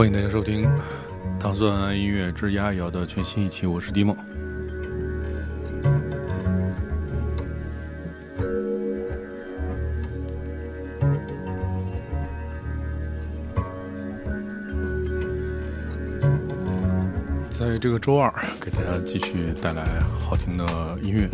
欢迎大家收听《糖蒜音乐之丫瑶》的全新一期，我是迪梦。在这个周二，给大家继续带来好听的音乐。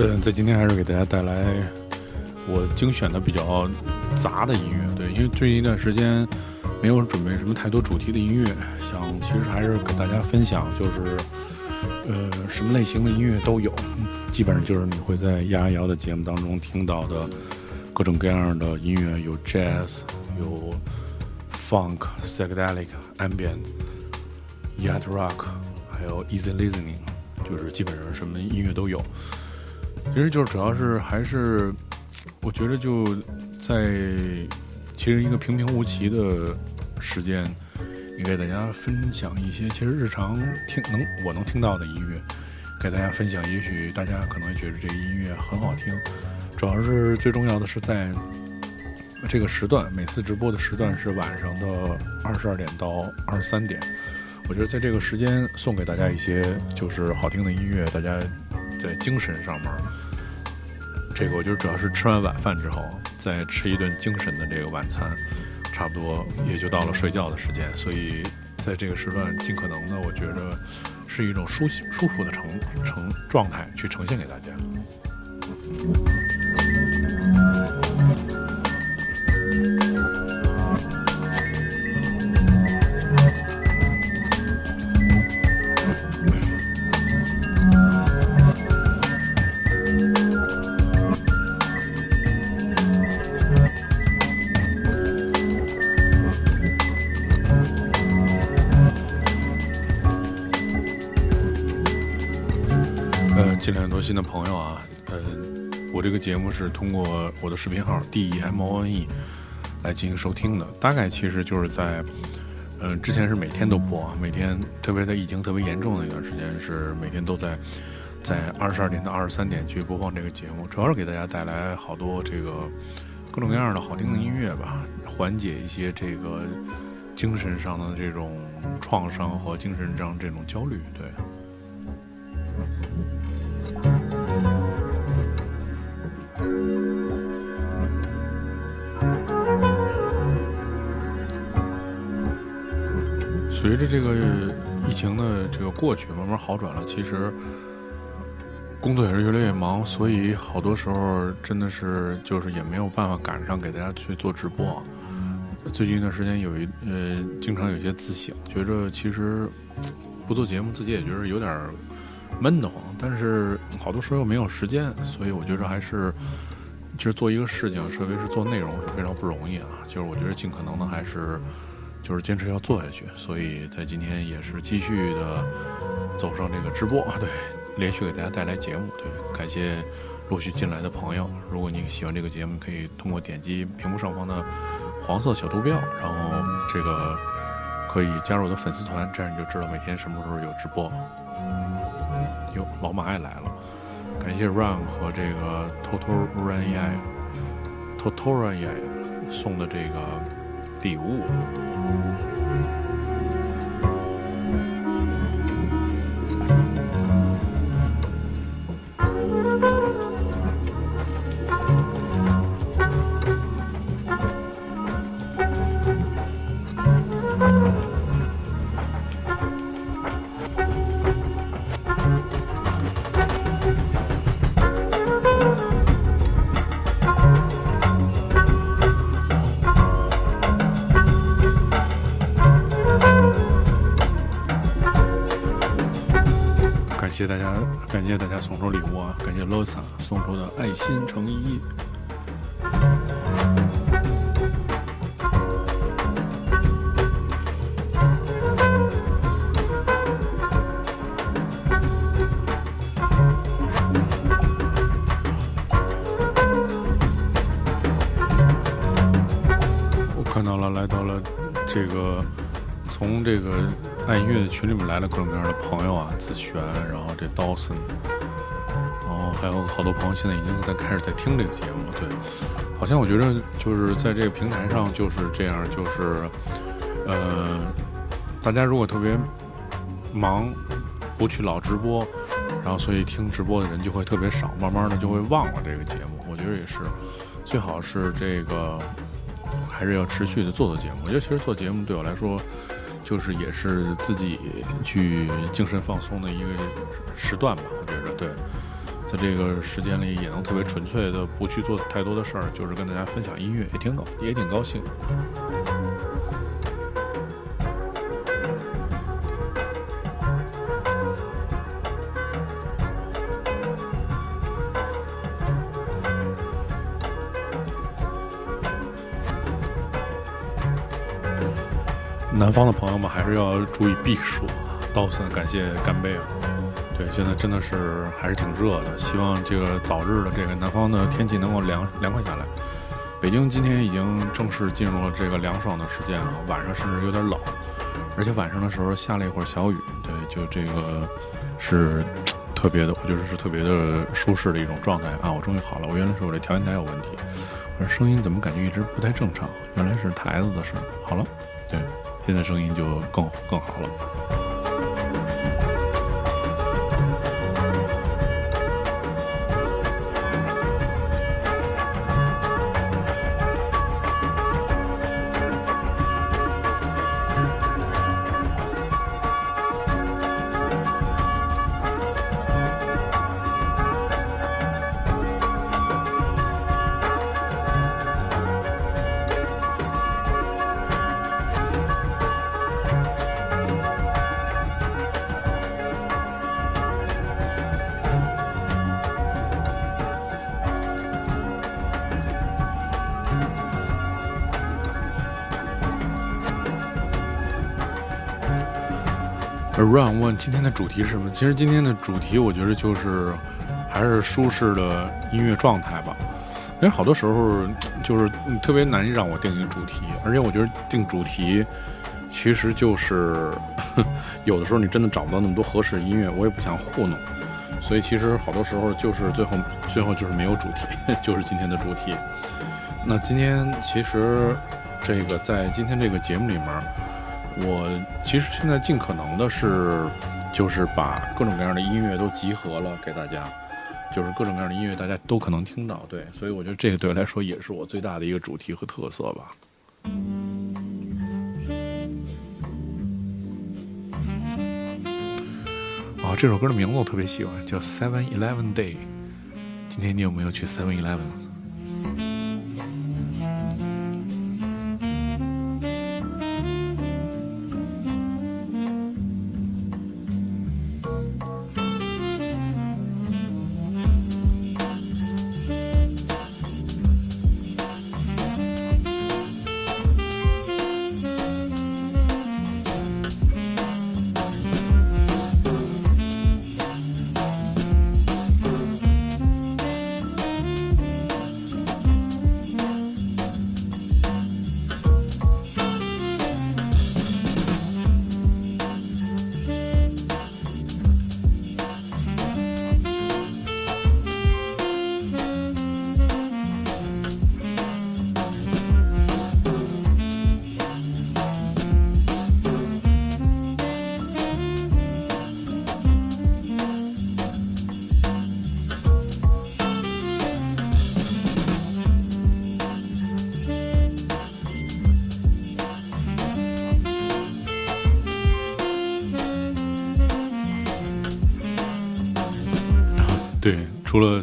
嗯，在今天还是给大家带来我精选的比较杂的音乐。对，因为最近一段时间没有准备什么太多主题的音乐，想其实还是给大家分享，就是呃什么类型的音乐都有，基本上就是你会在丫瑶的节目当中听到的各种各样的音乐，有 jazz，有 funk、psychedelic、ambient、yacht rock，还有 easy listening，就是基本上什么音乐都有。其实就是主要是还是，我觉得就在其实一个平平无奇的时间，也给大家分享一些其实日常听能我能听到的音乐，给大家分享。也许大家可能觉得这个音乐很好听，主要是最重要的是在这个时段，每次直播的时段是晚上的二十二点到二十三点。我觉得在这个时间送给大家一些就是好听的音乐，大家在精神上面。这个我觉得主要是吃完晚饭之后，再吃一顿精神的这个晚餐，差不多也就到了睡觉的时间。所以在这个时段，尽可能的，我觉得是一种舒舒服的呈呈状态去呈现给大家。多新的朋友啊，嗯，我这个节目是通过我的视频号 D E M O N E 来进行收听的。大概其实就是在，嗯，之前是每天都播，每天，特别在疫情特别严重的一段时间，是每天都在在二十二点到二十三点去播放这个节目，主要是给大家带来好多这个各种各样的好听的音乐吧，缓解一些这个精神上的这种创伤和精神上这种焦虑，对。随着这个疫情的这个过去，慢慢好转了。其实工作也是越来越忙，所以好多时候真的是就是也没有办法赶上给大家去做直播。最近一段时间有一呃，经常有些自省，觉着其实不做节目自己也觉得有点闷得慌，但是好多时候又没有时间，所以我觉着还是其实做一个事情，特别是做内容是非常不容易啊。就是我觉得尽可能的还是。就是坚持要做下去，所以在今天也是继续的走上这个直播，对，连续给大家带来节目，对，感谢陆续进来的朋友。如果你喜欢这个节目，可以通过点击屏幕上方的黄色小图标，然后这个可以加入我的粉丝团，这样你就知道每天什么时候有直播。哟，老马也来了，感谢 Run 和这个 Total Run 呀 Total Run 呀送的这个礼物。谢大家，感谢大家送出礼物啊！感谢 Losa 送出的爱心诚意。我看到了，来到了这个从这个。爱音乐的群里面来了各种各样的朋友啊，子璇，然后这 Dawson，然后还有好多朋友现在已经在开始在听这个节目。对，好像我觉得就是在这个平台上就是这样，就是呃，大家如果特别忙，不去老直播，然后所以听直播的人就会特别少，慢慢的就会忘了这个节目。我觉得也是，最好是这个还是要持续的做做节目。我觉得其实做节目对我来说。就是也是自己去精神放松的一个时段吧，我觉着对，在这个时间里也能特别纯粹的不去做太多的事儿，就是跟大家分享音乐，也挺高，也挺高兴。南方的朋友们还是要注意避暑啊。道森，感谢干杯啊！对，现在真的是还是挺热的，希望这个早日的这个南方的天气能够凉凉快下来。北京今天已经正式进入了这个凉爽的时间啊，晚上甚至有点冷，而且晚上的时候下了一会儿小雨，对，就这个是特别的，我觉得是特别的舒适的一种状态啊！我终于好了，我原来是我这调音台有问题，我说声音怎么感觉一直不太正常？原来是台子的事儿。好了，对。现在声音就更更好了。问今天的主题是什么？其实今天的主题，我觉得就是还是舒适的音乐状态吧。因为好多时候就是特别难让我定一个主题，而且我觉得定主题其实就是 有的时候你真的找不到那么多合适的音乐，我也不想糊弄，所以其实好多时候就是最后最后就是没有主题，就是今天的主题。那今天其实这个在今天这个节目里面。我其实现在尽可能的是，就是把各种各样的音乐都集合了给大家，就是各种各样的音乐大家都可能听到，对，所以我觉得这个对我来说也是我最大的一个主题和特色吧。啊，这首歌的名字我特别喜欢，叫《Seven Eleven Day》。今天你有没有去 Seven Eleven？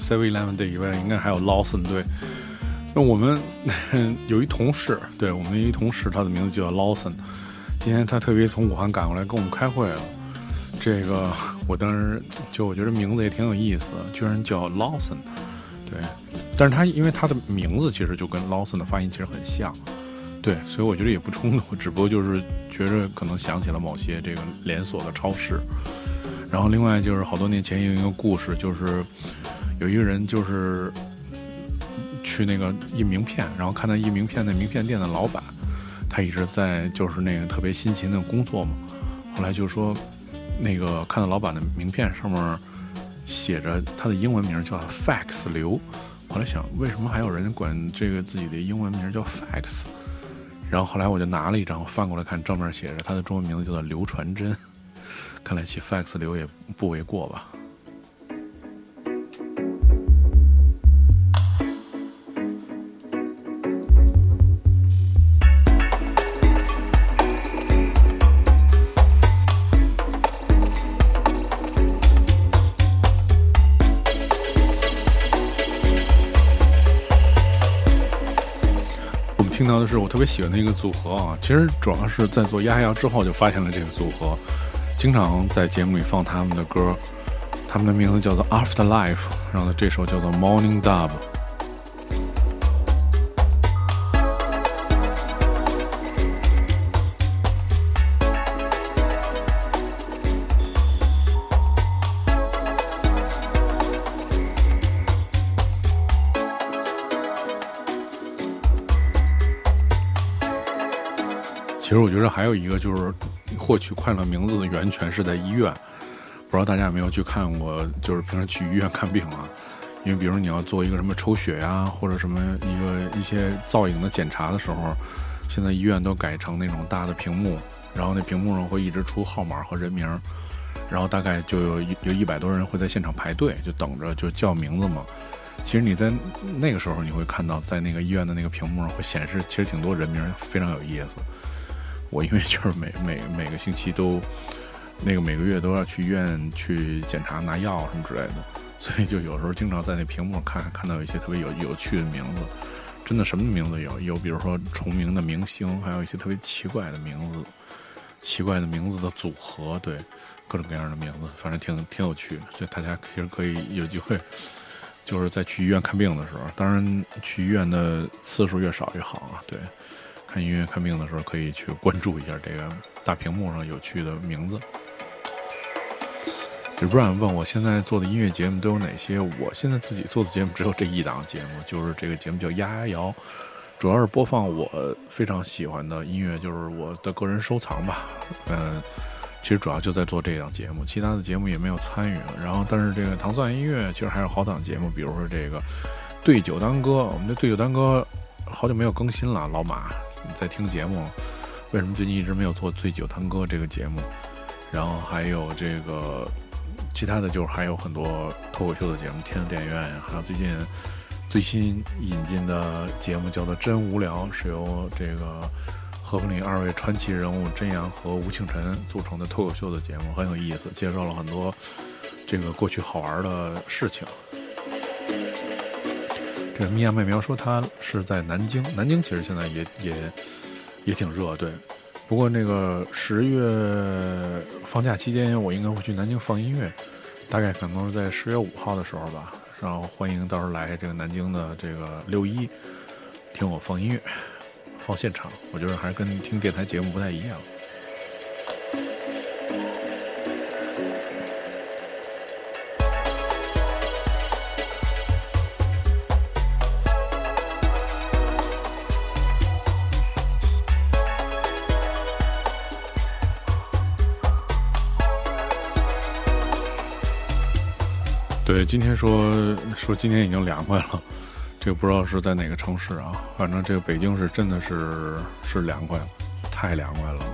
Seven Eleven 队以外，应该还有 Lawson 队。那我们 有一同事，对我们一同事，他的名字就叫 Lawson。今天他特别从武汉赶过来跟我们开会了。这个我当时就我觉得名字也挺有意思，居然叫 Lawson。对，但是他因为他的名字其实就跟 Lawson 的发音其实很像，对，所以我觉得也不冲突，只不过就是觉着可能想起了某些这个连锁的超市。然后另外就是好多年前有一个故事，就是有一个人就是去那个印名片，然后看到印名片那名片店的老板，他一直在就是那个特别辛勤的工作嘛。后来就说那个看到老板的名片上面写着他的英文名叫 Fax 刘，后来想为什么还有人管这个自己的英文名叫 Fax？然后后来我就拿了一张翻过来看，正面写着他的中文名字叫做刘传真。看来起 fax 流也不为过吧。到的是我特别喜欢的一个组合啊，其实主要是在做丫丫之后就发现了这个组合。经常在节目里放他们的歌，他们的名字叫做 Afterlife，然后呢，这首叫做 Morning Dub。还有一个就是。获取快乐名字的源泉是在医院，不知道大家有没有去看过？就是平时去医院看病啊，因为比如你要做一个什么抽血呀，或者什么一个一些造影的检查的时候，现在医院都改成那种大的屏幕，然后那屏幕上会一直出号码和人名，然后大概就有有一百多人会在现场排队，就等着就叫名字嘛。其实你在那个时候你会看到，在那个医院的那个屏幕上会显示，其实挺多人名，非常有意思。我因为就是每每每个星期都，那个每个月都要去医院去检查拿药什么之类的，所以就有时候经常在那屏幕看看到一些特别有有趣的名字，真的什么名字有有，比如说重名的明星，还有一些特别奇怪的名字，奇怪的名字的组合，对，各种各样的名字，反正挺挺有趣的，所以大家其实可以有机会，就是在去医院看病的时候，当然去医院的次数越少越好啊，对。看音乐看病的时候，可以去关注一下这个大屏幕上有趣的名字。就不然问我现在做的音乐节目都有哪些？我现在自己做的节目只有这一档节目，就是这个节目叫《丫丫摇》，主要是播放我非常喜欢的音乐，就是我的个人收藏吧。嗯，其实主要就在做这档节目，其他的节目也没有参与。然后，但是这个糖蒜音乐其实还有好档节目，比如说这个《对酒当歌》，我们的《对酒当歌》好久没有更新了，老马。在听节目，为什么最近一直没有做《醉酒探歌》这个节目？然后还有这个其他的就是还有很多脱口秀的节目，《天的电影院》，还有最近最新引进的节目叫做《真无聊》，是由这个和平里二位传奇人物真阳和吴庆辰组成的脱口秀的节目，很有意思，介绍了很多这个过去好玩的事情。这个米娅妹苗说她是在南京，南京其实现在也也也挺热，对。不过那个十月放假期间，我应该会去南京放音乐，大概可能是在十月五号的时候吧。然后欢迎到时候来这个南京的这个六一听我放音乐，放现场，我觉得还是跟听电台节目不太一样。对，今天说说今天已经凉快了，这个不知道是在哪个城市啊，反正这个北京是真的是是凉快了，太凉快了。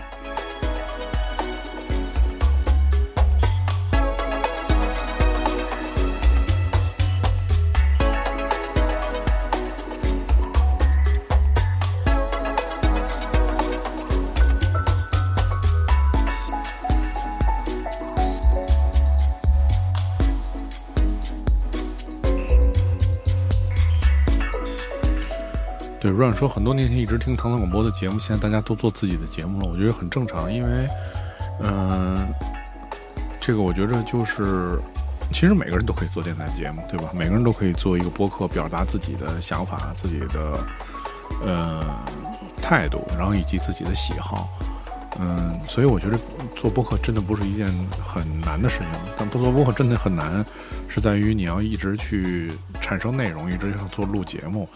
对，如果说很多年前一直听唐唐广播的节目，现在大家都做自己的节目了，我觉得很正常，因为，嗯，这个我觉着就是，其实每个人都可以做电台节目，对吧？每个人都可以做一个播客，表达自己的想法、自己的呃态度，然后以及自己的喜好。嗯，所以我觉得做播客真的不是一件很难的事情，但不做播客真的很难，是在于你要一直去产生内容，一直要做录节目。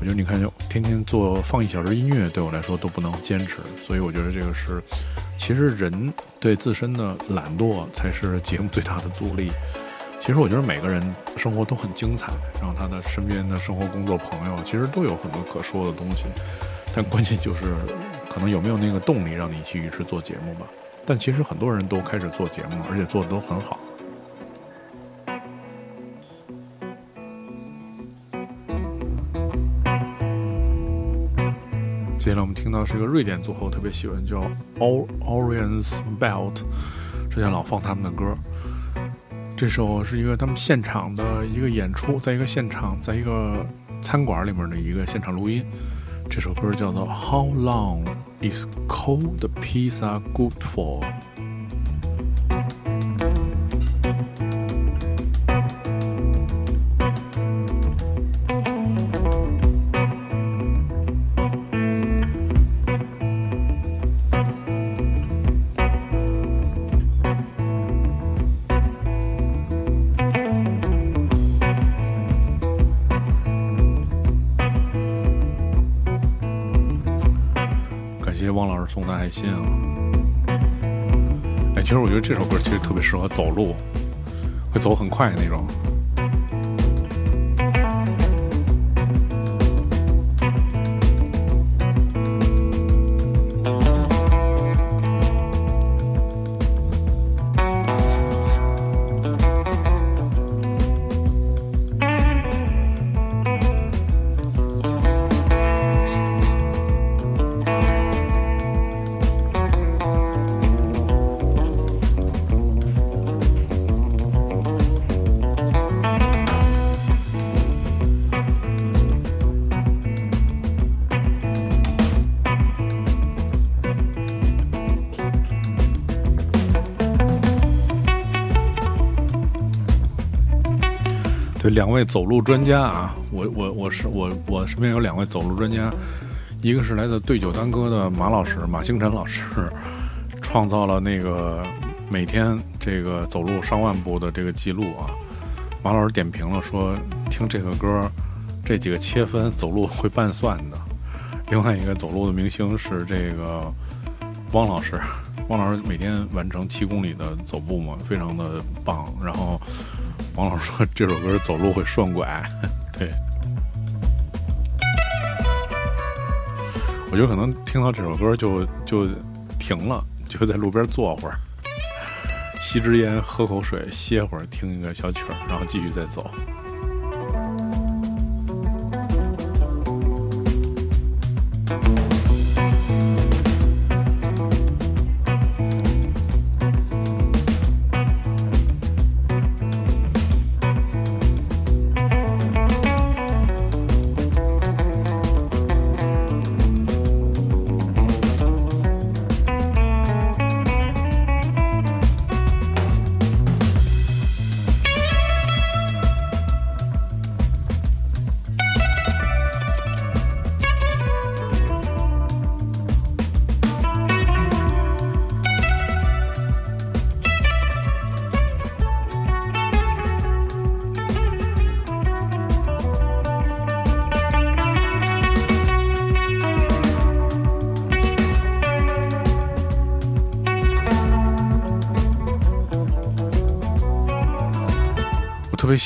我觉得你看，就天天做放一小时音乐，对我来说都不能坚持。所以我觉得这个是，其实人对自身的懒惰才是节目最大的阻力。其实我觉得每个人生活都很精彩，然后他的身边的生活、工作、朋友，其实都有很多可说的东西，但关键就是。可能有没有那个动力让你继续去做节目吧？但其实很多人都开始做节目，而且做的都很好。接下来我们听到是一个瑞典组合，我特别喜欢，叫 Or Orions Belt，之前老放他们的歌。这首是一个他们现场的一个演出，在一个现场，在一个餐馆里面的一个现场录音。这首歌叫做《How Long Is Cold Pizza Good For》。心啊！哎，其实我觉得这首歌其实特别适合走路，会走很快的那种。两位走路专家啊，我我我是我我身边有两位走路专家，一个是来自对酒当歌的马老师马星辰老师，创造了那个每天这个走路上万步的这个记录啊。马老师点评了说，听这个歌，这几个切分走路会拌算的。另外一个走路的明星是这个汪老师，汪老师每天完成七公里的走步嘛，非常的棒。然后。王老师说：“这首歌走路会顺拐，对。我觉得可能听到这首歌就就停了，就在路边坐会儿，吸支烟，喝口水，歇会儿，听一个小曲儿，然后继续再走。”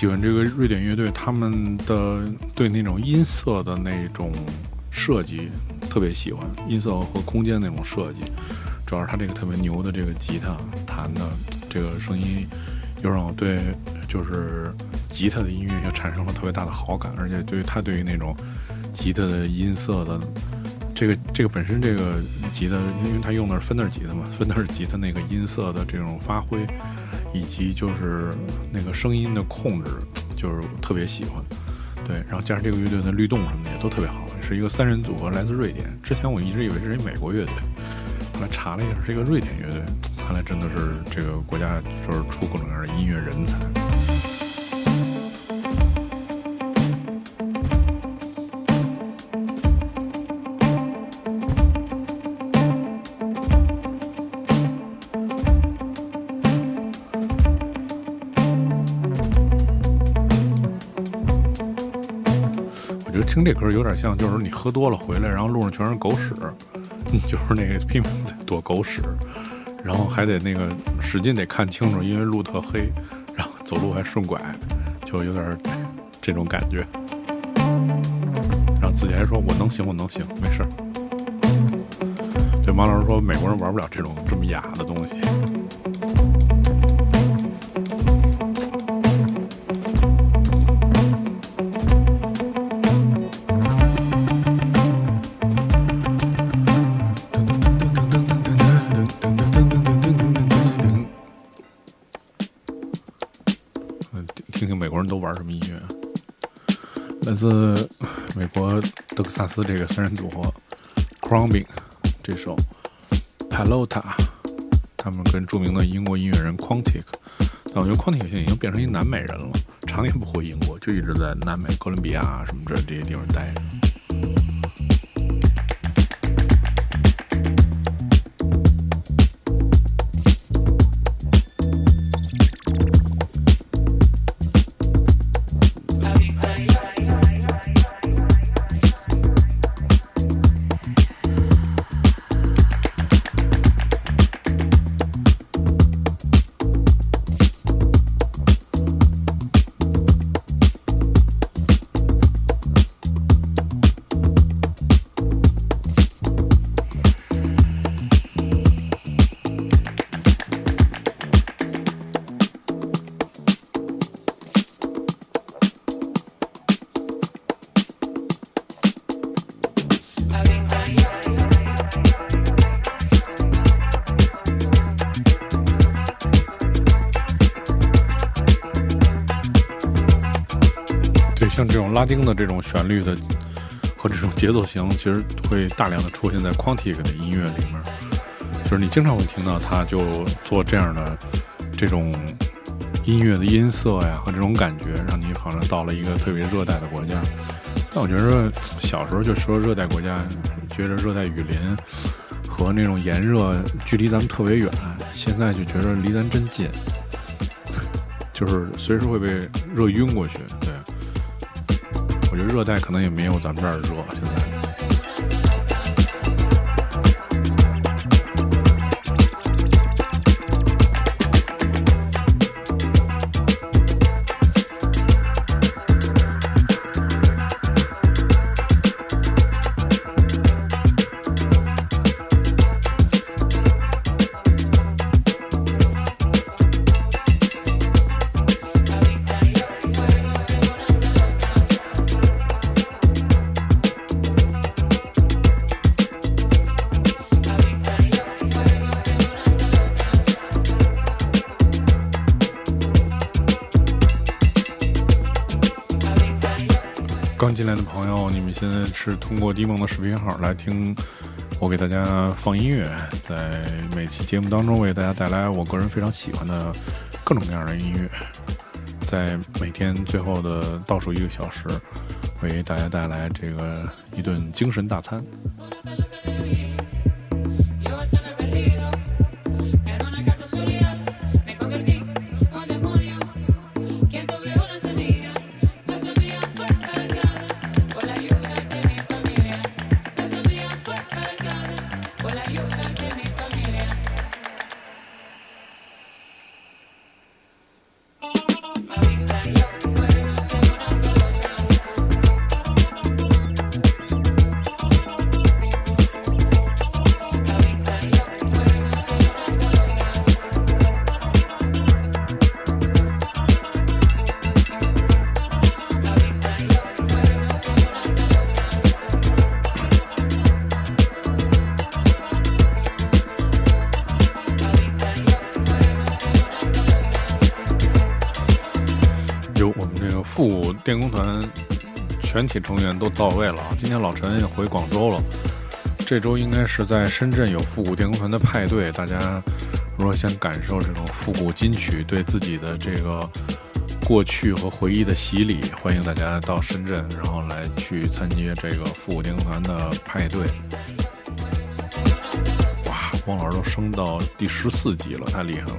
喜欢这个瑞典乐队，他们的对那种音色的那种设计特别喜欢，音色和空间那种设计，主要是他这个特别牛的这个吉他弹的这个声音，又让我对就是吉他的音乐又产生了特别大的好感，而且对于他对于那种吉他的音色的这个这个本身这个吉他，因为他用的是芬德尔吉他嘛，芬德尔吉他那个音色的这种发挥。以及就是那个声音的控制，就是特别喜欢，对，然后加上这个乐队的律动什么的也都特别好，是一个三人组合，来自瑞典。之前我一直以为是一美国乐队，后来查了一下，是一个瑞典乐队。看来真的是这个国家就是出各种各样的音乐人才。听这歌有点像，就是你喝多了回来，然后路上全是狗屎，就是那个拼命在躲狗屎，然后还得那个使劲得看清楚，因为路特黑，然后走路还顺拐，就有点这种感觉。然后自己还说：“我能行，我能行，没事儿。”对，马老师说：“美国人玩不了这种这么雅的东西。”萨斯这个三人组合 c r o m b i n g 这首 Palota，他们跟著名的英国音乐人 Quantic，但我觉得 Quantic 现在已经变成一南美人了，常年不回英国，就一直在南美哥伦比亚什么这这些地方待着。拉丁的这种旋律的和这种节奏型，其实会大量的出现在 Quantic 的音乐里面。就是你经常会听到他就做这样的这种音乐的音色呀和这种感觉，让你好像到了一个特别热带的国家。但我觉得小时候就说热带国家，觉着热带雨林和那种炎热距离咱们特别远，现在就觉得离咱真近，就是随时会被热晕过去。我觉得热带可能也没有咱们这儿热，现在。是通过迪梦的视频号来听我给大家放音乐，在每期节目当中为大家带来我个人非常喜欢的各种各样的音乐，在每天最后的倒数一个小时，为大家带来这个一顿精神大餐。全体成员都到位了啊！今天老陈也回广州了，这周应该是在深圳有复古电工团的派对。大家如果想感受这种复古金曲对自己的这个过去和回忆的洗礼，欢迎大家到深圳，然后来去参加这个复古电工团的派对。哇，汪老师都升到第十四级了，太厉害了！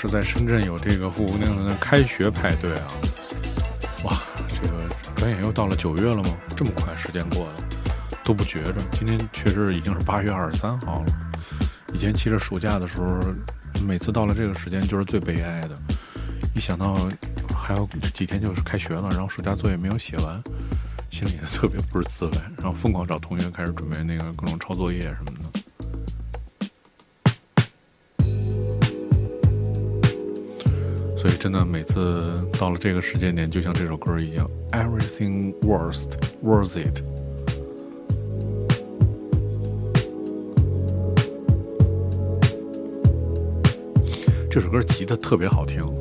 是在深圳有这个复古电工团的开学派对啊！哇，这个转眼又到了九月了吗？这么快时间过的都不觉着。今天确实已经是八月二十三号了。以前其实暑假的时候，每次到了这个时间就是最悲哀的。一想到还有几天就是开学了，然后暑假作业没有写完，心里特别不是滋味。然后疯狂找同学开始准备那个各种抄作业什么的。所以，真的每次到了这个时间点，就像这首歌一样，Everything worst worth it。这首歌吉他特别好听。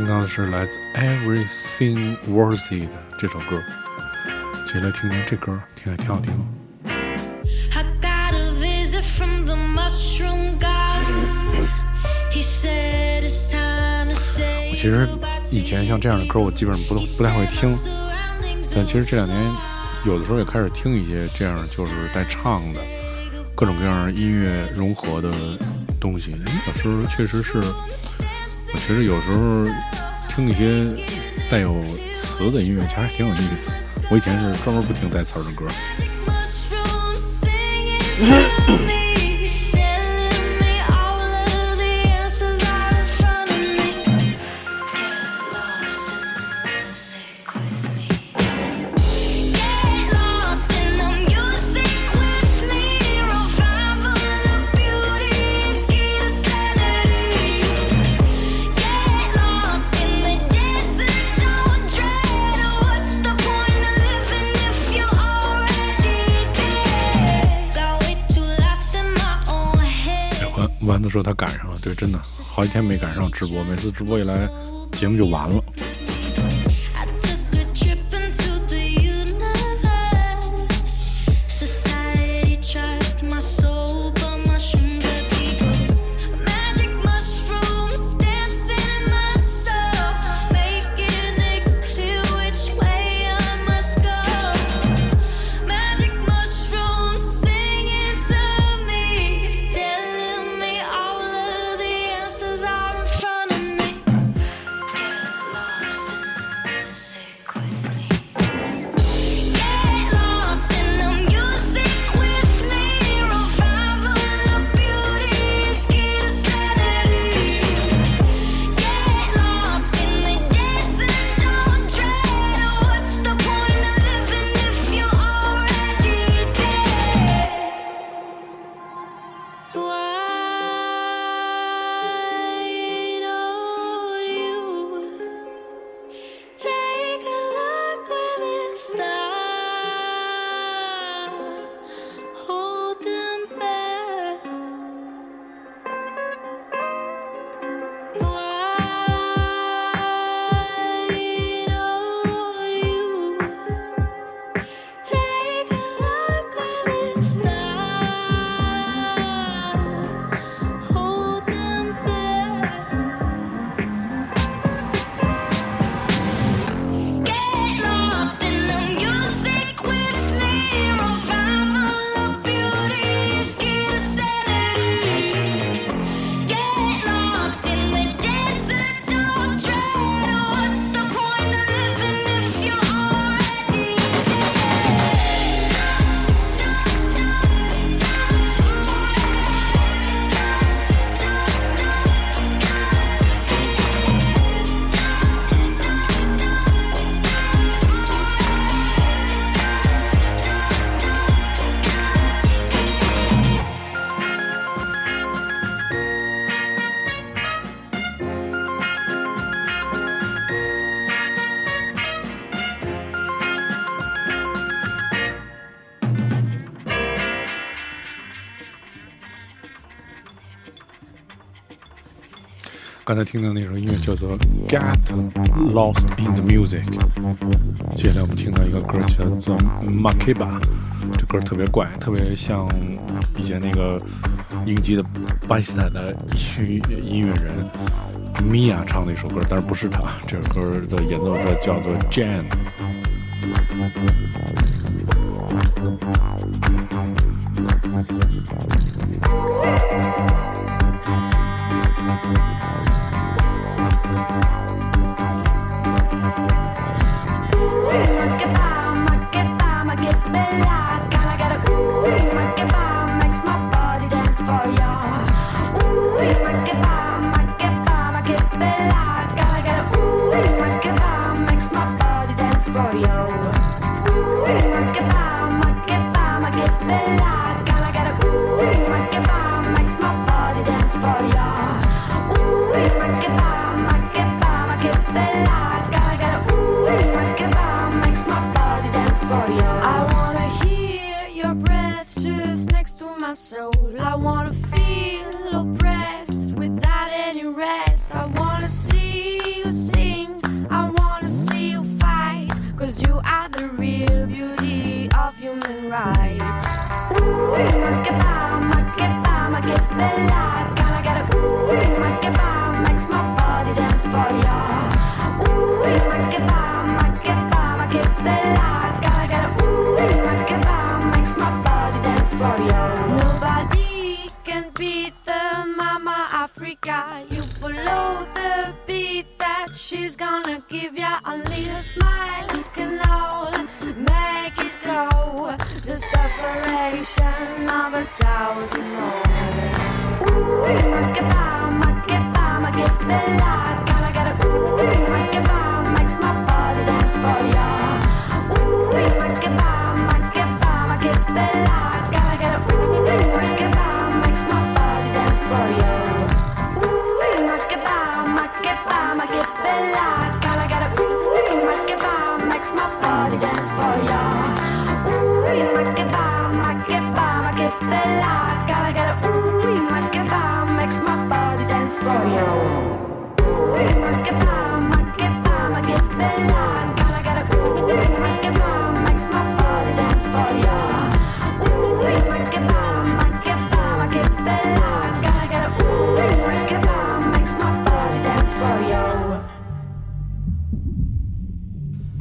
听到的是来自 Everything Worthy 的这首歌，接下来听听这歌，听还挺好听。我其实以前像这样的歌，我基本上不不太会听，但其实这两年有的时候也开始听一些这样就是带唱的各种各样音乐融合的东西。有时候确实是，我其实有时候听一些带有词的音乐，其实还挺有意思。我以前是专门不听带词的歌。说他赶上了，对，真的好几天没赶上直播，每次直播一来，节目就完了。才听到那首音乐叫做《Get Lost in the Music》，接下来我们听到一个歌叫做《Makiba》，这歌特别怪，特别像以前那个英籍的巴基斯坦的音音乐人米娅唱的一首歌，但是不是他，这首歌的演奏者叫做 Jan。bella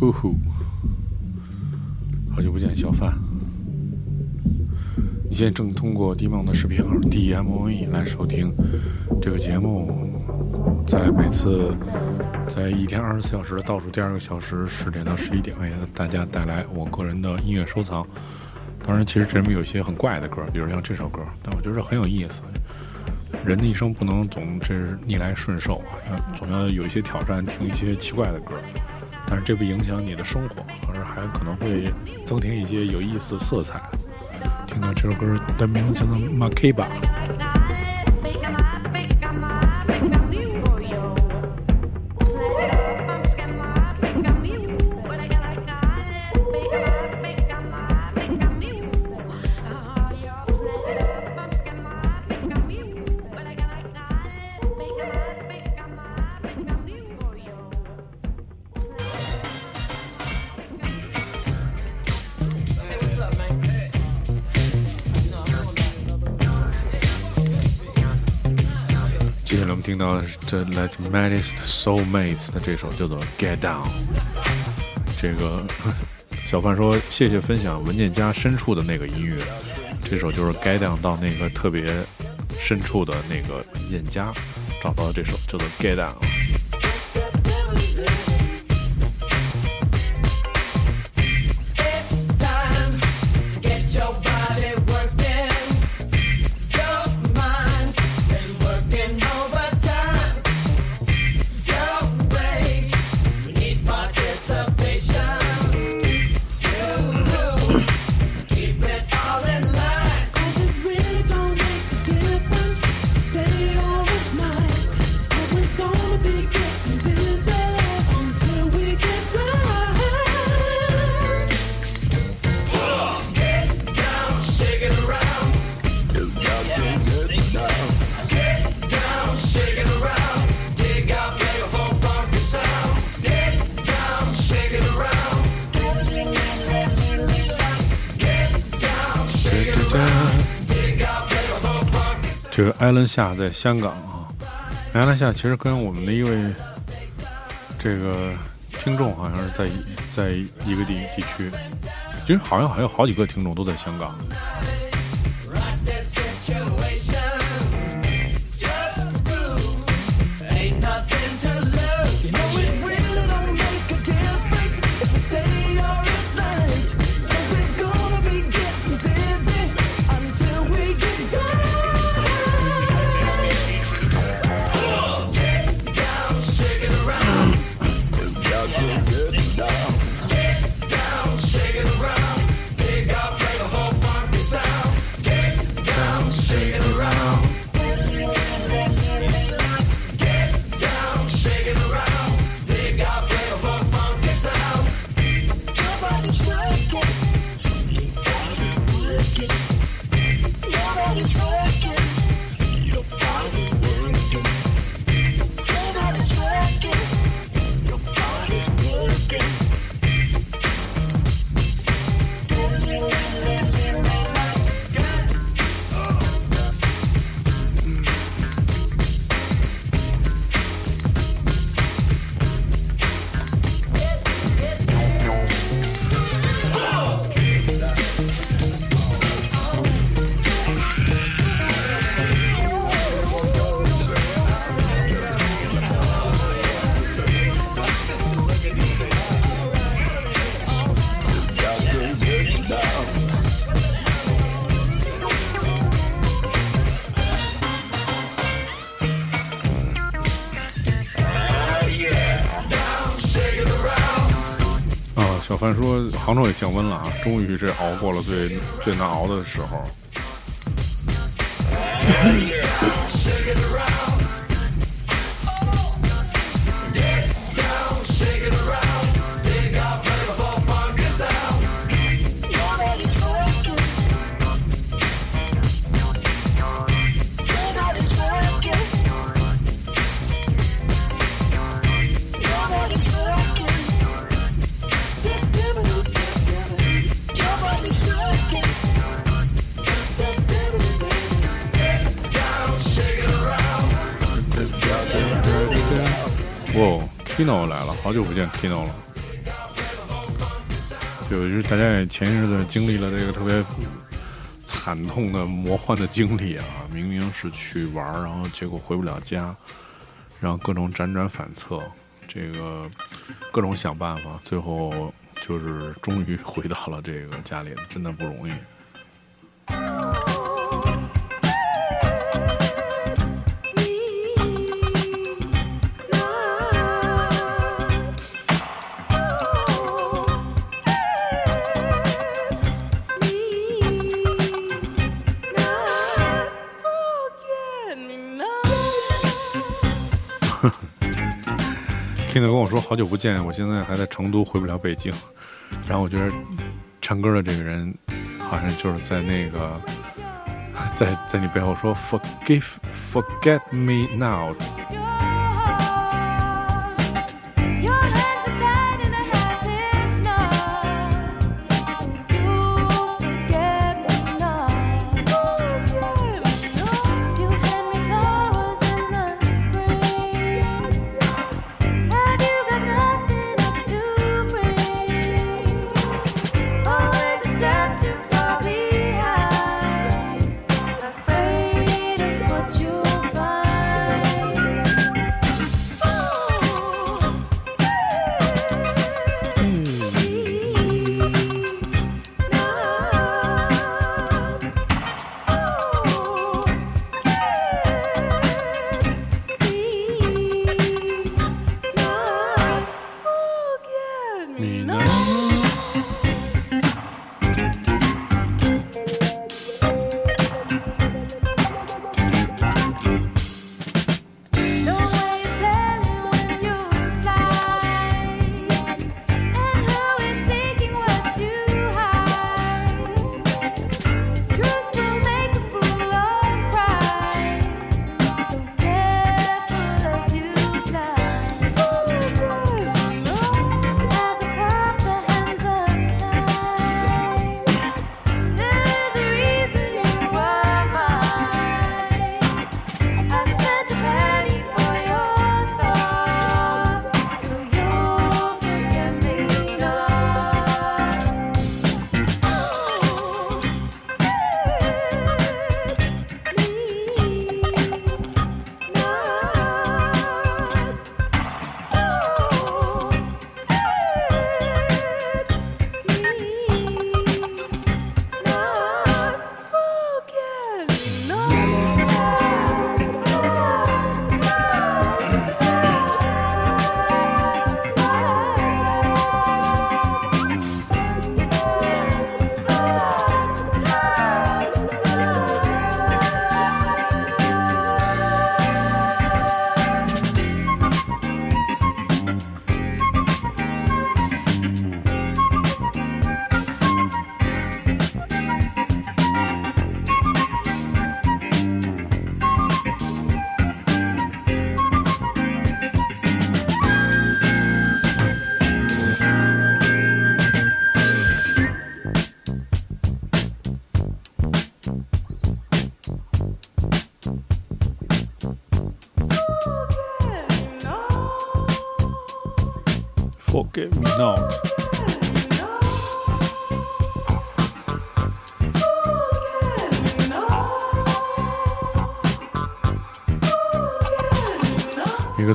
呜呼！好久不见，小范。你现在正通过迪梦的视频号 D M O E 来收听这个节目，在每次在一天二十四小时的倒数第二个小时，十点到十一点，为大家带来我个人的音乐收藏。当然，其实这里面有些很怪的歌，比如像这首歌，但我觉得很有意思。人的一生不能总这是逆来顺受啊，总要有一些挑战，听一些奇怪的歌。但是这不影响你的生活，而还可能会增添一些有意思的色彩。听到这首歌的名字叫做《Makeba》。到这来自 Maddest Soulmates 的这首叫做《Get Down》，这个 小范说谢谢分享文件夹深处的那个音乐，这首就是《Get Down》到那个特别深处的那个文件夹找到这首叫做《Get Down》。艾伦夏在香港啊，艾伦夏其实跟我们的一位这个听众好像是在在一个地地区，其实好像还有好几个听众都在香港。杭州也降温了啊，终于是熬过了最最难熬的时候。好久不见 Kino 了。就是大家也前日子经历了这个特别惨痛的魔幻的经历啊，明明是去玩，然后结果回不了家，然后各种辗转反侧，这个各种想办法，最后就是终于回到了这个家里，真的不容易。现在跟我说好久不见，我现在还在成都，回不了北京。然后我觉得唱歌的这个人好像就是在那个 在在你背后说 “forgive forget me now”。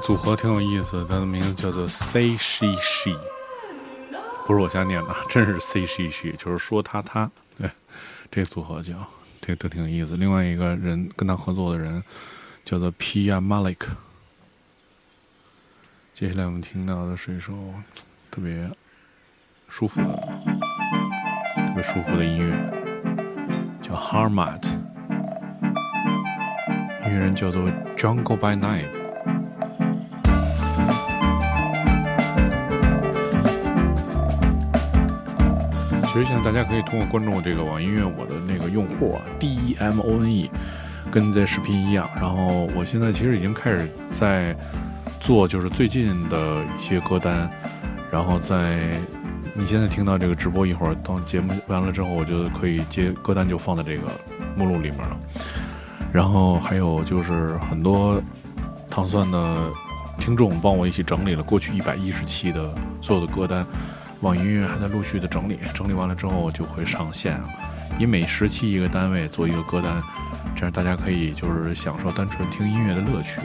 组合挺有意思，它的名字叫做 Say She She，不是我瞎念的，真是 Say She She，就是说他他。对，这组合叫，这都挺有意思。另外一个人跟他合作的人叫做 Pia Malik。接下来我们听到的是一首特别舒服的，特别舒服的音乐，叫 Harmat，音乐人叫做 Jungle by Night。其实现在大家可以通过关注这个网易音乐我的那个用户啊，D E M O N E，跟在视频一样。然后我现在其实已经开始在做，就是最近的一些歌单。然后在你现在听到这个直播，一会儿等节目完了之后，我就可以接歌单，就放在这个目录里面了。然后还有就是很多糖蒜的听众帮我一起整理了过去一百一十期的所有的歌单。网易音乐还在陆续的整理，整理完了之后就会上线啊，以每十期一个单位做一个歌单，这样大家可以就是享受单纯听音乐的乐趣。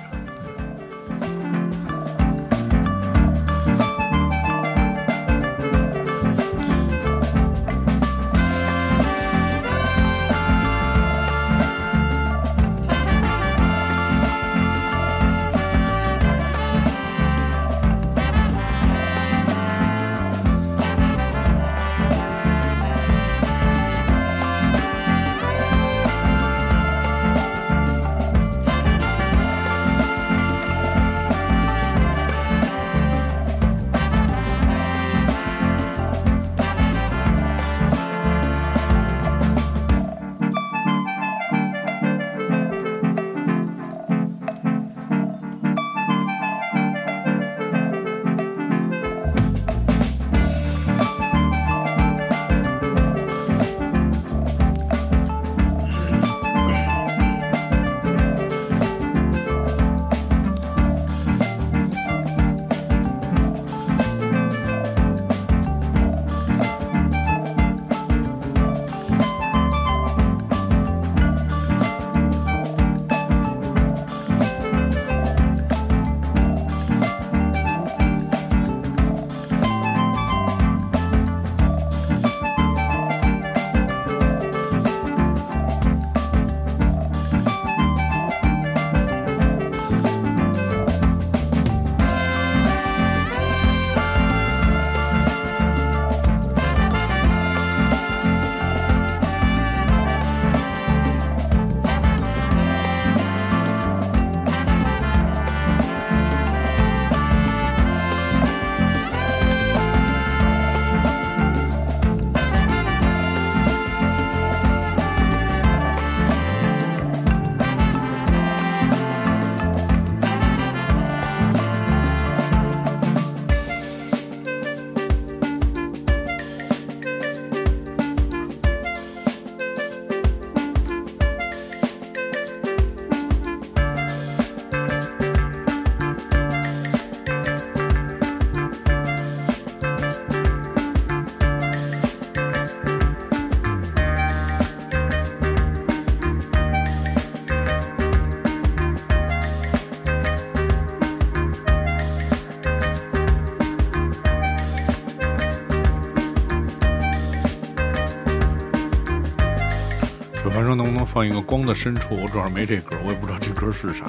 放一个光的深处，我主要没这歌，我也不知道这歌是啥。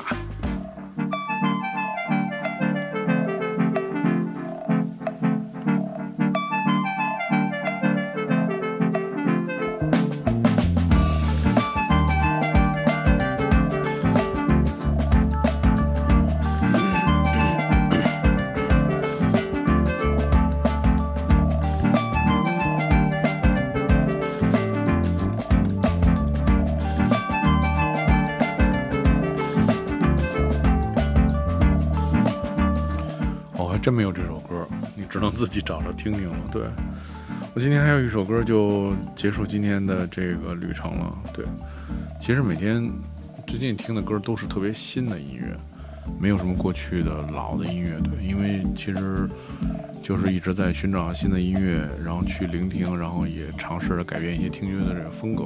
真没有这首歌，你只能自己找着听听了。对我今天还有一首歌，就结束今天的这个旅程了。对，其实每天最近听的歌都是特别新的音乐，没有什么过去的老的音乐。对，因为其实就是一直在寻找新的音乐，然后去聆听，然后也尝试着改变一些听音乐的这个风格。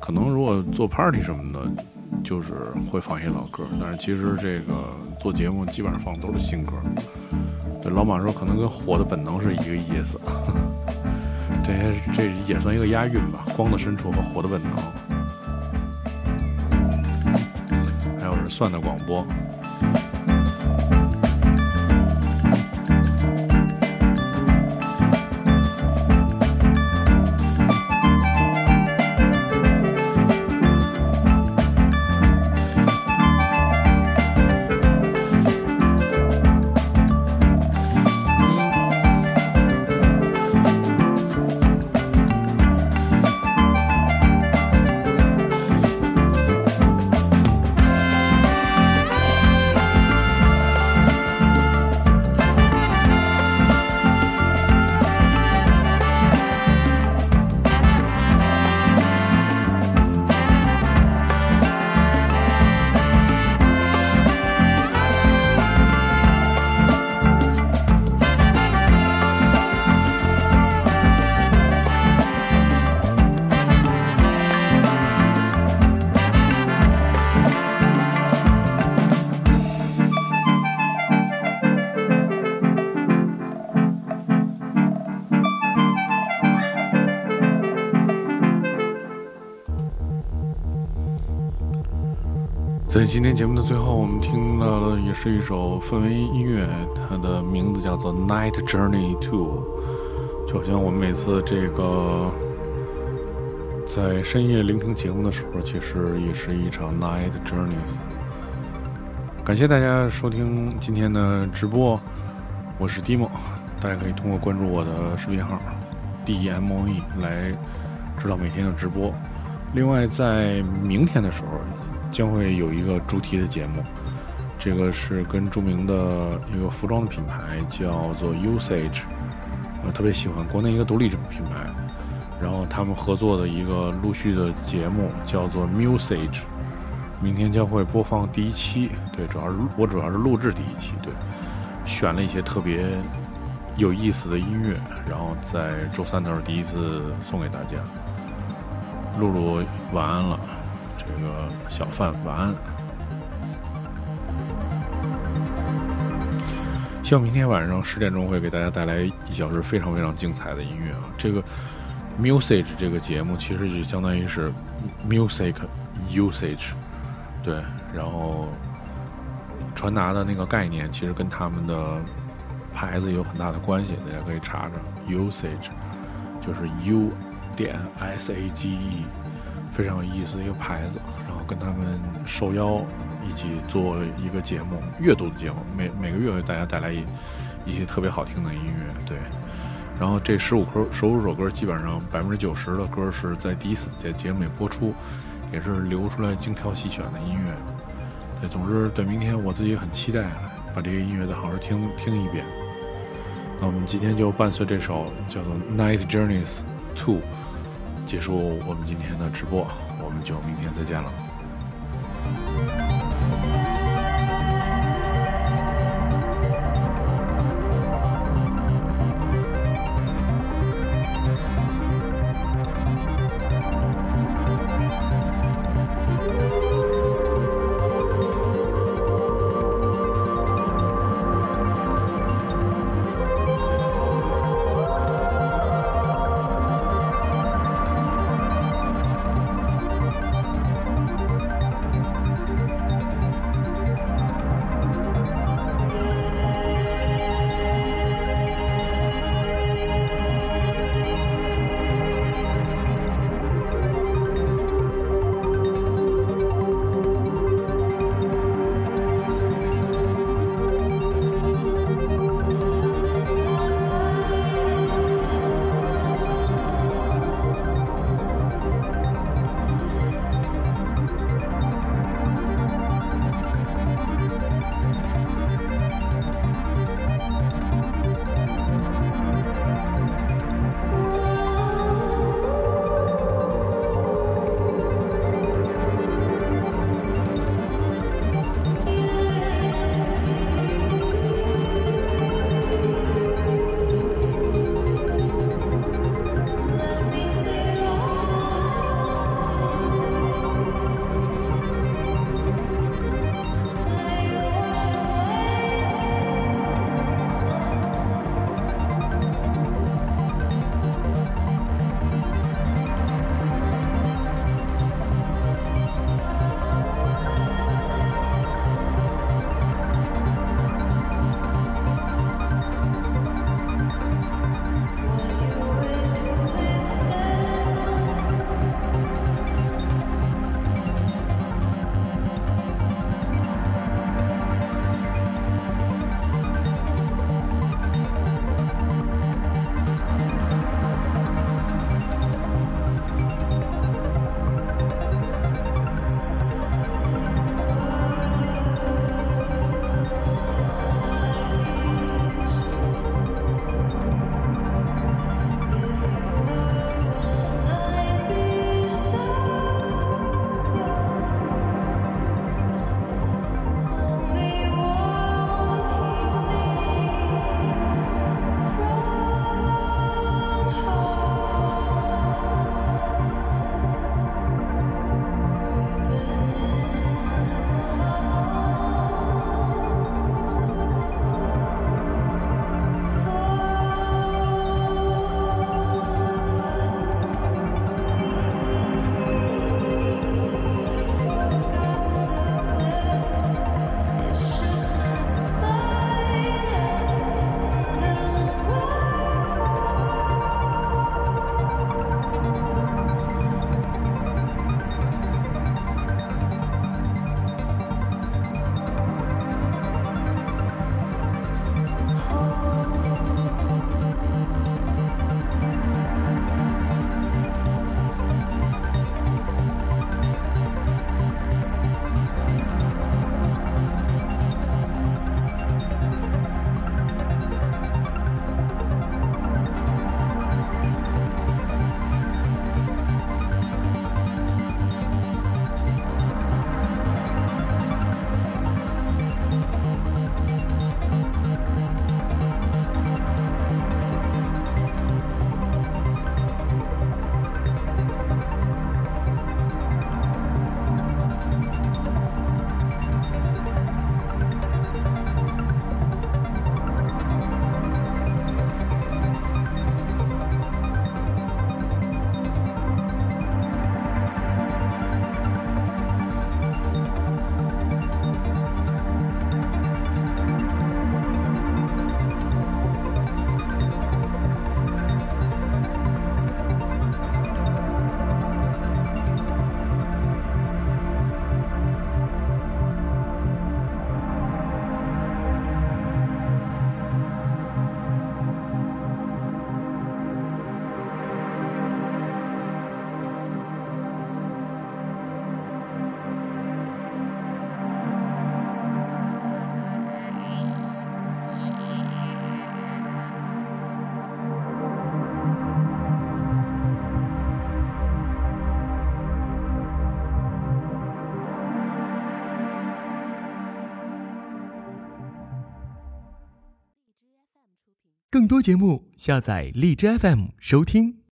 可能如果做 party 什么的。就是会放一些老歌，但是其实这个做节目基本上放的都是新歌。对老马说，可能跟《火的本能》是一个意思。这些这也算一个押韵吧，《光的深处》和《火的本能》。还有是算的广播。今天节目的最后，我们听到的也是一首氛围音乐，它的名字叫做《Night Journey to》，就好像我们每次这个在深夜聆听节目的时候，其实也是一场 Night Journeys。感谢大家收听今天的直播，我是 Dimo，大家可以通过关注我的视频号 DMOE 来知道每天的直播。另外，在明天的时候。将会有一个主题的节目，这个是跟著名的一个服装的品牌叫做 Usage，我特别喜欢国内一个独立品牌，然后他们合作的一个陆续的节目叫做 Musage，明天将会播放第一期，对，主要是我主要是录制第一期，对，选了一些特别有意思的音乐，然后在周三的时候第一次送给大家，露露晚安了。这个小范晚安，希望明天晚上十点钟会给大家带来一小时非常非常精彩的音乐啊！这个 music 这个节目其实就相当于是 music usage，对，然后传达的那个概念其实跟他们的牌子有很大的关系，大家可以查查 usage，就是 U 点 S A G E。非常有意思的一个牌子，然后跟他们受邀一起做一个节目，阅读的节目，每每个月为大家带来一一些特别好听的音乐，对。然后这十五首十五首歌，基本上百分之九十的歌是在第一次在节目里播出，也是留出来精挑细选的音乐。对，总之对明天我自己很期待，把这些音乐再好好听听一遍。那我们今天就伴随这首叫做《Night Journeys Two》。结束我们今天的直播，我们就明天再见了。多节目，下载荔枝 FM 收听。